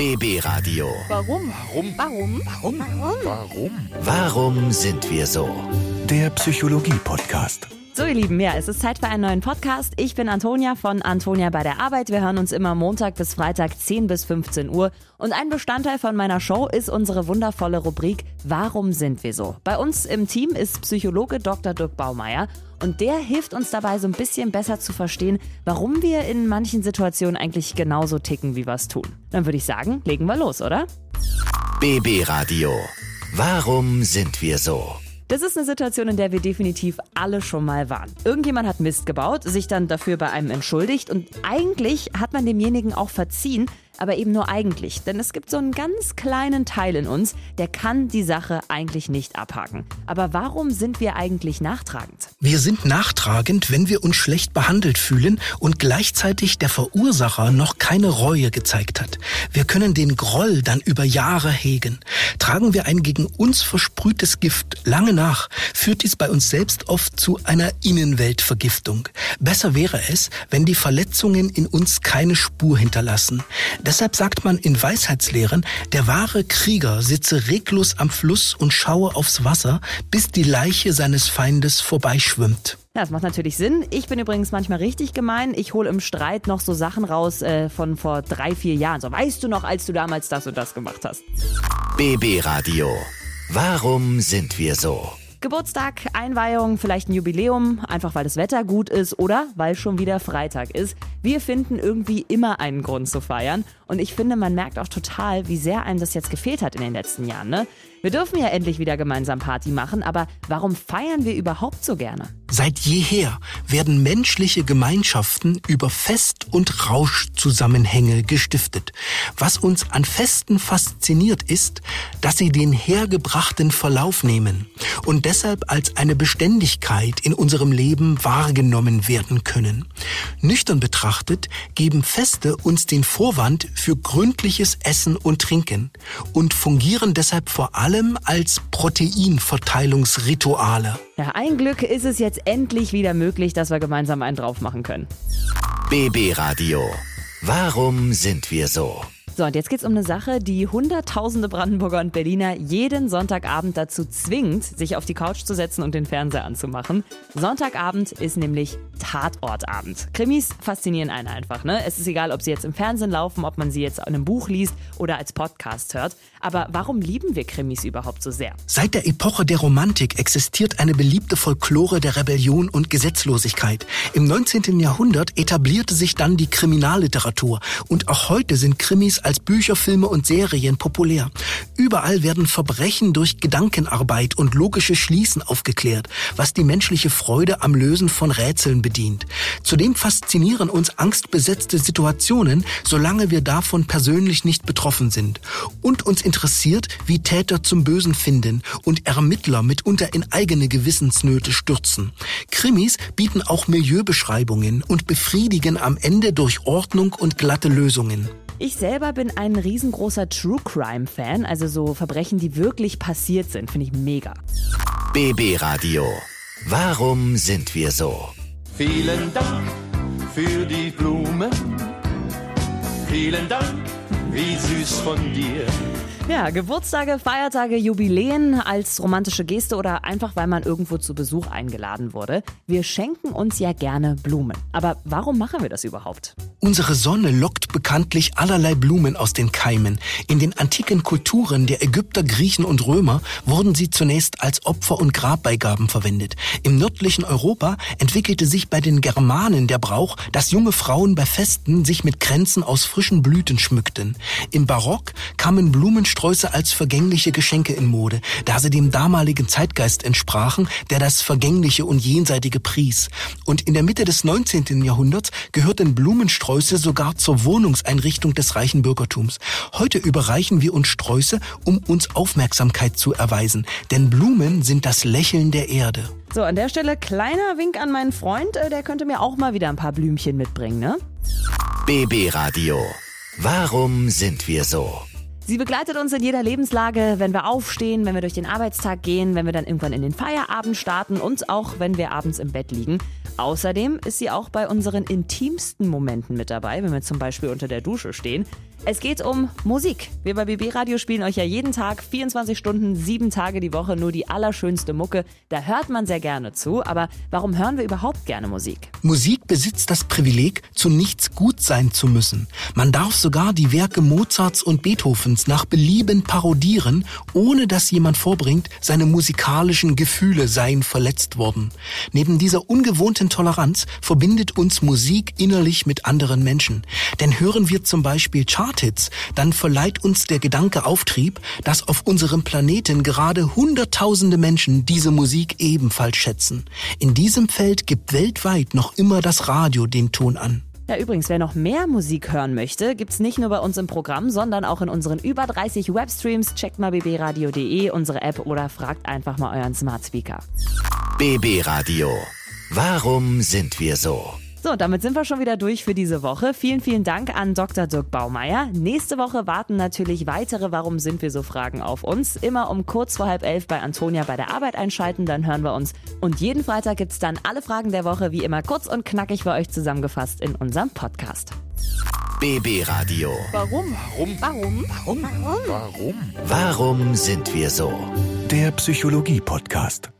BB Radio. Warum? Warum? Warum? Warum? Warum? Warum sind wir so? Der Psychologie-Podcast. So, ihr Lieben, ja, es ist Zeit für einen neuen Podcast. Ich bin Antonia von Antonia bei der Arbeit. Wir hören uns immer Montag bis Freitag 10 bis 15 Uhr. Und ein Bestandteil von meiner Show ist unsere wundervolle Rubrik Warum sind wir so? Bei uns im Team ist Psychologe Dr. Dirk Baumeier. Und der hilft uns dabei, so ein bisschen besser zu verstehen, warum wir in manchen Situationen eigentlich genauso ticken, wie wir es tun. Dann würde ich sagen, legen wir los, oder? BB Radio. Warum sind wir so? Das ist eine Situation, in der wir definitiv alle schon mal waren. Irgendjemand hat Mist gebaut, sich dann dafür bei einem entschuldigt und eigentlich hat man demjenigen auch verziehen, aber eben nur eigentlich. Denn es gibt so einen ganz kleinen Teil in uns, der kann die Sache eigentlich nicht abhaken. Aber warum sind wir eigentlich nachtragend? Wir sind nachtragend, wenn wir uns schlecht behandelt fühlen und gleichzeitig der Verursacher noch keine Reue gezeigt hat. Wir können den Groll dann über Jahre hegen. Tragen wir ein gegen uns versprühtes Gift lange nach, führt dies bei uns selbst oft zu einer Innenweltvergiftung. Besser wäre es, wenn die Verletzungen in uns keine Spur hinterlassen. Deshalb sagt man in Weisheitslehren, der wahre Krieger sitze reglos am Fluss und schaue aufs Wasser, bis die Leiche seines Feindes vorbeischwimmt. Ja, das macht natürlich Sinn. Ich bin übrigens manchmal richtig gemein. Ich hole im Streit noch so Sachen raus äh, von vor drei, vier Jahren. So, weißt du noch, als du damals das und das gemacht hast? BB Radio. Warum sind wir so? Geburtstag, Einweihung, vielleicht ein Jubiläum, einfach weil das Wetter gut ist oder weil schon wieder Freitag ist. Wir finden irgendwie immer einen Grund zu feiern. Und ich finde, man merkt auch total, wie sehr einem das jetzt gefehlt hat in den letzten Jahren. Ne? Wir dürfen ja endlich wieder gemeinsam Party machen, aber warum feiern wir überhaupt so gerne? Seit jeher werden menschliche Gemeinschaften über Fest- und Rauschzusammenhänge gestiftet. Was uns an Festen fasziniert ist, dass sie den hergebrachten Verlauf nehmen und deshalb als eine Beständigkeit in unserem Leben wahrgenommen werden können. Nüchtern betrachtet geben Feste uns den Vorwand für gründliches Essen und Trinken und fungieren deshalb vor allem als Proteinverteilungsrituale. Ja, ein Glück ist es jetzt endlich wieder möglich, dass wir gemeinsam einen drauf machen können. BB Radio. Warum sind wir so? So, und jetzt geht's um eine Sache, die hunderttausende Brandenburger und Berliner jeden Sonntagabend dazu zwingt, sich auf die Couch zu setzen und den Fernseher anzumachen. Sonntagabend ist nämlich Tatortabend. Krimis faszinieren einen einfach, ne? Es ist egal, ob sie jetzt im Fernsehen laufen, ob man sie jetzt in einem Buch liest oder als Podcast hört. Aber warum lieben wir Krimis überhaupt so sehr? Seit der Epoche der Romantik existiert eine beliebte Folklore der Rebellion und Gesetzlosigkeit. Im 19. Jahrhundert etablierte sich dann die Kriminalliteratur und auch heute sind Krimis als Bücher, Filme und Serien populär. Überall werden Verbrechen durch Gedankenarbeit und logische Schließen aufgeklärt, was die menschliche Freude am Lösen von Rätseln bedient. Zudem faszinieren uns angstbesetzte Situationen, solange wir davon persönlich nicht betroffen sind. Und uns interessiert, wie Täter zum Bösen finden und Ermittler mitunter in eigene Gewissensnöte stürzen. Krimis bieten auch Milieubeschreibungen und befriedigen am Ende durch Ordnung und glatte Lösungen. Ich selber bin ein riesengroßer True Crime Fan, also so Verbrechen, die wirklich passiert sind, finde ich mega. BB Radio. Warum sind wir so? Vielen Dank für die Blumen. Vielen Dank, wie süß von dir. Ja, Geburtstage, Feiertage, Jubiläen als romantische Geste oder einfach weil man irgendwo zu Besuch eingeladen wurde. Wir schenken uns ja gerne Blumen. Aber warum machen wir das überhaupt? Unsere Sonne lockt bekanntlich allerlei Blumen aus den Keimen. In den antiken Kulturen der Ägypter, Griechen und Römer wurden sie zunächst als Opfer- und Grabbeigaben verwendet. Im nördlichen Europa entwickelte sich bei den Germanen der Brauch, dass junge Frauen bei Festen sich mit Kränzen aus frischen Blüten schmückten. Im Barock kamen Blumensträuße als vergängliche Geschenke in Mode, da sie dem damaligen Zeitgeist entsprachen, der das Vergängliche und Jenseitige pries. Und in der Mitte des 19. Jahrhunderts gehörten Blumensträuße sogar zur Wohnungseinrichtung des reichen Bürgertums. Heute überreichen wir uns Sträuße, um uns Aufmerksamkeit zu erweisen, denn Blumen sind das Lächeln der Erde. So, an der Stelle kleiner Wink an meinen Freund, äh, der könnte mir auch mal wieder ein paar Blümchen mitbringen, ne? BB Radio. Warum sind wir so? Sie begleitet uns in jeder Lebenslage, wenn wir aufstehen, wenn wir durch den Arbeitstag gehen, wenn wir dann irgendwann in den Feierabend starten und auch wenn wir abends im Bett liegen. Außerdem ist sie auch bei unseren intimsten Momenten mit dabei, wenn wir zum Beispiel unter der Dusche stehen. Es geht um Musik. Wir bei BB Radio spielen euch ja jeden Tag 24 Stunden, sieben Tage die Woche nur die allerschönste Mucke. Da hört man sehr gerne zu. Aber warum hören wir überhaupt gerne Musik? Musik besitzt das Privileg, zu nichts gut sein zu müssen. Man darf sogar die Werke Mozarts und Beethovens nach Belieben parodieren, ohne dass jemand vorbringt, seine musikalischen Gefühle seien verletzt worden. Neben dieser ungewohnten Toleranz verbindet uns Musik innerlich mit anderen Menschen. Denn hören wir zum Beispiel Charthits, dann verleiht uns der Gedanke Auftrieb, dass auf unserem Planeten gerade Hunderttausende Menschen diese Musik ebenfalls schätzen. In diesem Feld gibt weltweit noch immer das Radio den Ton an. Ja, übrigens, wer noch mehr Musik hören möchte, gibt's nicht nur bei uns im Programm, sondern auch in unseren über 30 Webstreams. Checkt mal bbradio.de, unsere App oder fragt einfach mal euren Smart Speaker. BB Radio. Warum sind wir so? So, damit sind wir schon wieder durch für diese Woche. Vielen, vielen Dank an Dr. Dirk Baumeier. Nächste Woche warten natürlich weitere Warum sind wir so Fragen auf uns. Immer um kurz vor halb elf bei Antonia bei der Arbeit einschalten, dann hören wir uns. Und jeden Freitag gibt's dann alle Fragen der Woche wie immer kurz und knackig für euch zusammengefasst in unserem Podcast. BB Radio. Warum? Warum? Warum? Warum? Warum? Warum sind wir so? Der Psychologie-Podcast.